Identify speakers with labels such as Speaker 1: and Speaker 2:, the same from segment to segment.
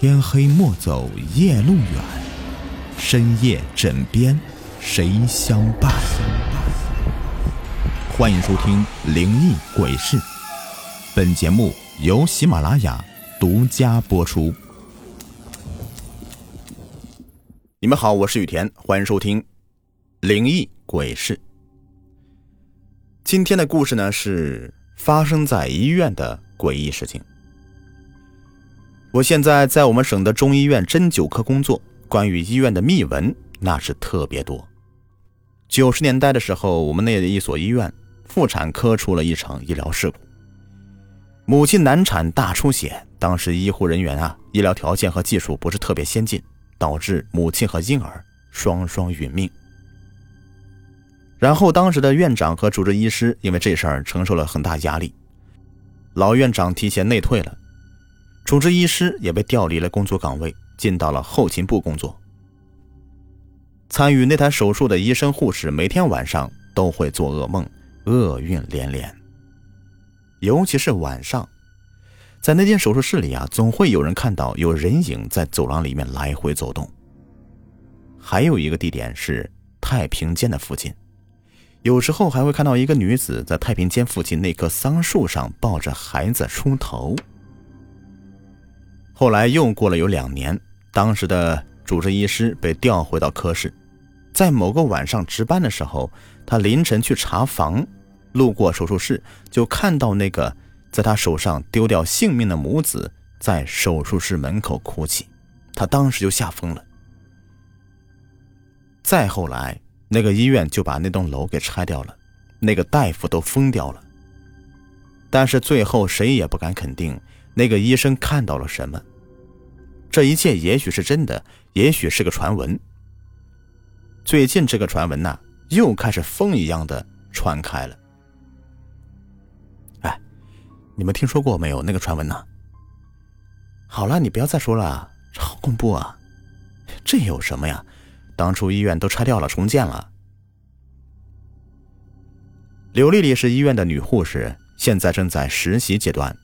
Speaker 1: 天黑莫走夜路远，深夜枕边谁相伴？欢迎收听《灵异鬼事》，本节目由喜马拉雅独家播出。你们好，我是雨田，欢迎收听《灵异鬼事》。今天的故事呢，是发生在医院的诡异事情。我现在在我们省的中医院针灸科工作，关于医院的秘闻那是特别多。九十年代的时候，我们那的一所医院妇产科出了一场医疗事故，母亲难产大出血，当时医护人员啊，医疗条件和技术不是特别先进，导致母亲和婴儿双双殒命。然后当时的院长和主治医师因为这事儿承受了很大压力，老院长提前内退了。主治医师也被调离了工作岗位，进到了后勤部工作。参与那台手术的医生护士每天晚上都会做噩梦，厄运连连。尤其是晚上，在那间手术室里啊，总会有人看到有人影在走廊里面来回走动。还有一个地点是太平间的附近，有时候还会看到一个女子在太平间附近那棵桑树上抱着孩子梳头。后来又过了有两年，当时的主治医师被调回到科室，在某个晚上值班的时候，他凌晨去查房，路过手术室，就看到那个在他手上丢掉性命的母子在手术室门口哭泣，他当时就吓疯了。再后来，那个医院就把那栋楼给拆掉了，那个大夫都疯掉了。但是最后谁也不敢肯定。那个医生看到了什么？这一切也许是真的，也许是个传闻。最近这个传闻呐，又开始风一样的传开了。哎，你们听说过没有那个传闻呢？好了，你不要再说了，好恐怖啊！这有什么呀？当初医院都拆掉了，重建了。刘丽丽是医院的女护士，现在正在实习阶段。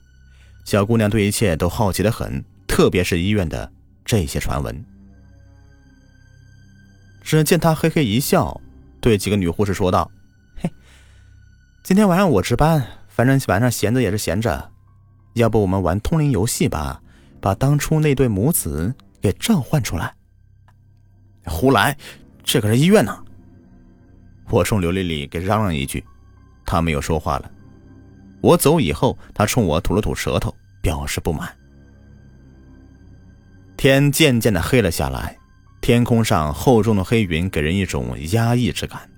Speaker 1: 小姑娘对一切都好奇的很，特别是医院的这些传闻。只见她嘿嘿一笑，对几个女护士说道：“嘿，今天晚上我值班，反正晚上闲着也是闲着，要不我们玩通灵游戏吧，把当初那对母子给召唤出来。”胡来，这可是医院呢！我冲刘丽丽给嚷嚷一句，她没有说话了。我走以后，他冲我吐了吐舌头，表示不满。天渐渐的黑了下来，天空上厚重的黑云给人一种压抑之感。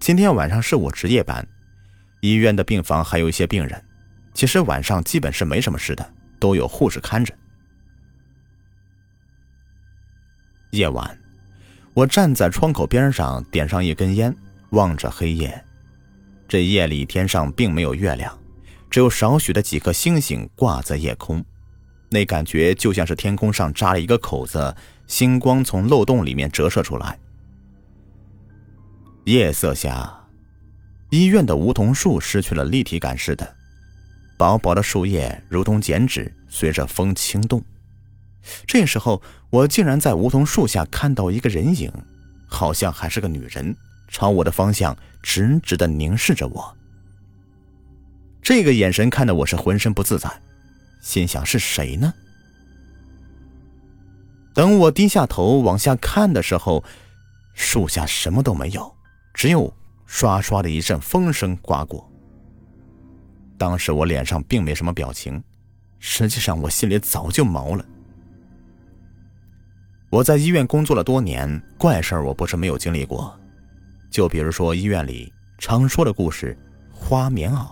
Speaker 1: 今天晚上是我值夜班，医院的病房还有一些病人，其实晚上基本是没什么事的，都有护士看着。夜晚，我站在窗口边上，点上一根烟，望着黑夜。这夜里天上并没有月亮，只有少许的几颗星星挂在夜空，那感觉就像是天空上扎了一个口子，星光从漏洞里面折射出来。夜色下，医院的梧桐树失去了立体感似的，薄薄的树叶如同剪纸，随着风轻动。这时候，我竟然在梧桐树下看到一个人影，好像还是个女人。朝我的方向直直的凝视着我，这个眼神看得我是浑身不自在，心想是谁呢？等我低下头往下看的时候，树下什么都没有，只有唰唰的一阵风声刮过。当时我脸上并没什么表情，实际上我心里早就毛了。我在医院工作了多年，怪事儿我不是没有经历过。就比如说医院里常说的故事“花棉袄”，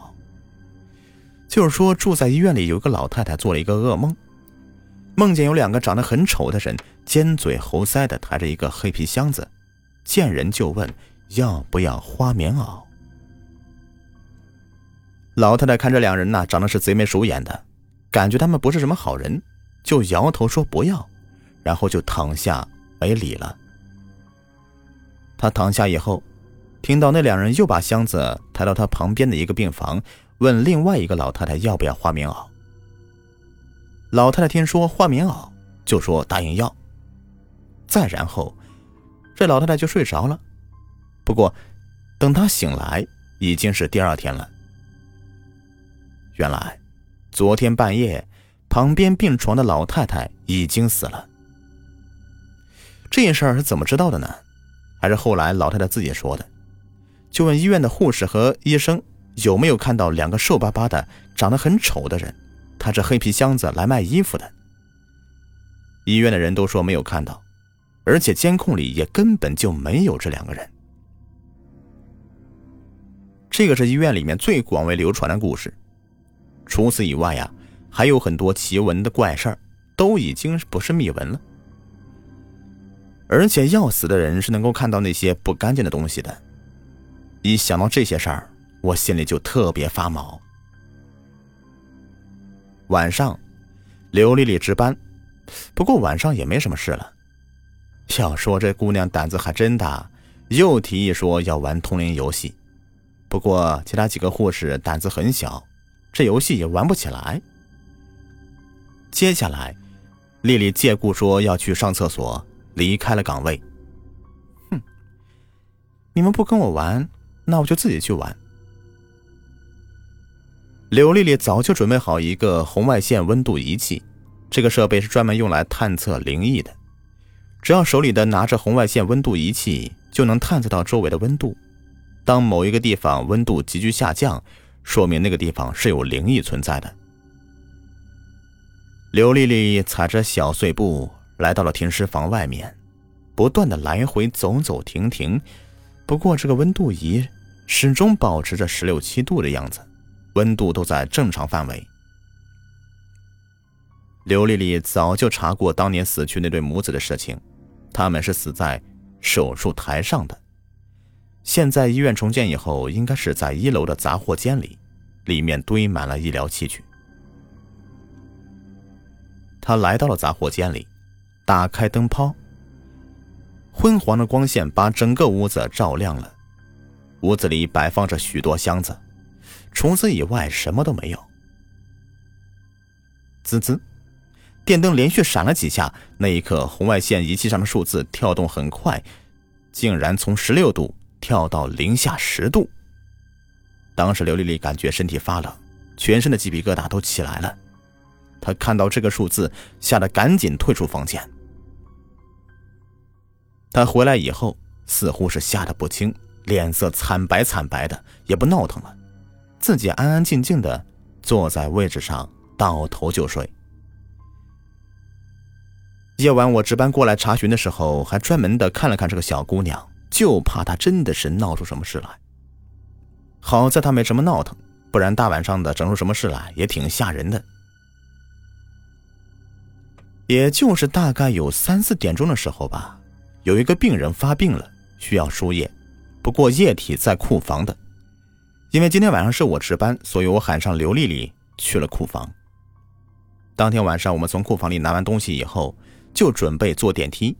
Speaker 1: 就是说住在医院里有一个老太太做了一个噩梦，梦见有两个长得很丑的人，尖嘴猴腮的抬着一个黑皮箱子，见人就问要不要花棉袄。老太太看这两人呐，长得是贼眉鼠眼的，感觉他们不是什么好人，就摇头说不要，然后就躺下没理了。他躺下以后，听到那两人又把箱子抬到他旁边的一个病房，问另外一个老太太要不要花棉袄。老太太听说换棉袄，就说答应要。再然后，这老太太就睡着了。不过，等她醒来，已经是第二天了。原来，昨天半夜，旁边病床的老太太已经死了。这件事儿是怎么知道的呢？还是后来老太太自己说的？就问医院的护士和医生有没有看到两个瘦巴巴的、长得很丑的人，抬着黑皮箱子来卖衣服的。医院的人都说没有看到。而且监控里也根本就没有这两个人。这个是医院里面最广为流传的故事。除此以外呀，还有很多奇闻的怪事儿，都已经不是秘闻了。而且要死的人是能够看到那些不干净的东西的。一想到这些事儿，我心里就特别发毛。晚上，刘丽丽值班，不过晚上也没什么事了。要说这姑娘胆子还真大，又提议说要玩通灵游戏。不过其他几个护士胆子很小，这游戏也玩不起来。接下来，丽丽借故说要去上厕所，离开了岗位。哼，你们不跟我玩，那我就自己去玩。刘丽丽早就准备好一个红外线温度仪器，这个设备是专门用来探测灵异的。只要手里的拿着红外线温度仪器，就能探测到周围的温度。当某一个地方温度急剧下降，说明那个地方是有灵异存在的。刘丽丽踩着小碎步来到了停尸房外面，不断的来回走走停停。不过这个温度仪始终保持着十六七度的样子，温度都在正常范围。刘丽丽早就查过当年死去那对母子的事情。他们是死在手术台上的，现在医院重建以后，应该是在一楼的杂货间里，里面堆满了医疗器具。他来到了杂货间里，打开灯泡，昏黄的光线把整个屋子照亮了。屋子里摆放着许多箱子，除此以外什么都没有。滋滋。电灯连续闪了几下，那一刻，红外线仪器上的数字跳动很快，竟然从十六度跳到零下十度。当时刘丽丽感觉身体发冷，全身的鸡皮疙瘩都起来了。她看到这个数字，吓得赶紧退出房间。她回来以后，似乎是吓得不轻，脸色惨白惨白的，也不闹腾了，自己安安静静的坐在位置上，倒头就睡。夜晚我值班过来查询的时候，还专门的看了看这个小姑娘，就怕她真的是闹出什么事来。好在她没什么闹腾，不然大晚上的整出什么事来也挺吓人的。也就是大概有三四点钟的时候吧，有一个病人发病了，需要输液，不过液体在库房的。因为今天晚上是我值班，所以我喊上刘丽丽去了库房。当天晚上我们从库房里拿完东西以后。就准备坐电梯，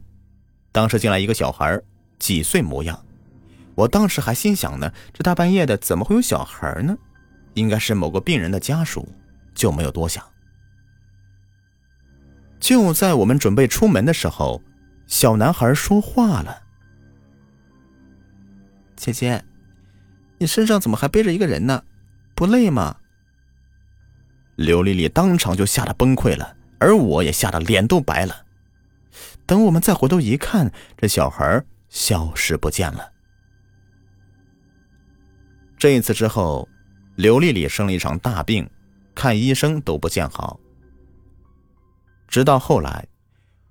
Speaker 1: 当时进来一个小孩，几岁模样。我当时还心想呢，这大半夜的怎么会有小孩呢？应该是某个病人的家属，就没有多想。就在我们准备出门的时候，小男孩说话了：“姐姐，你身上怎么还背着一个人呢？不累吗？”刘丽丽当场就吓得崩溃了，而我也吓得脸都白了。等我们再回头一看，这小孩消失不见了。这一次之后，刘丽丽生了一场大病，看医生都不见好。直到后来，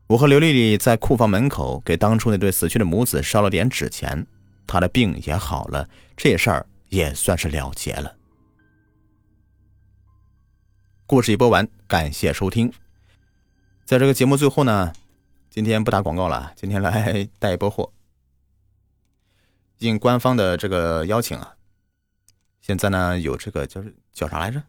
Speaker 1: 我和刘丽丽在库房门口给当初那对死去的母子烧了点纸钱，她的病也好了，这事儿也算是了结了。故事已播完，感谢收听。在这个节目最后呢。今天不打广告了，今天来带一波货。应官方的这个邀请啊，现在呢有这个叫叫啥来着？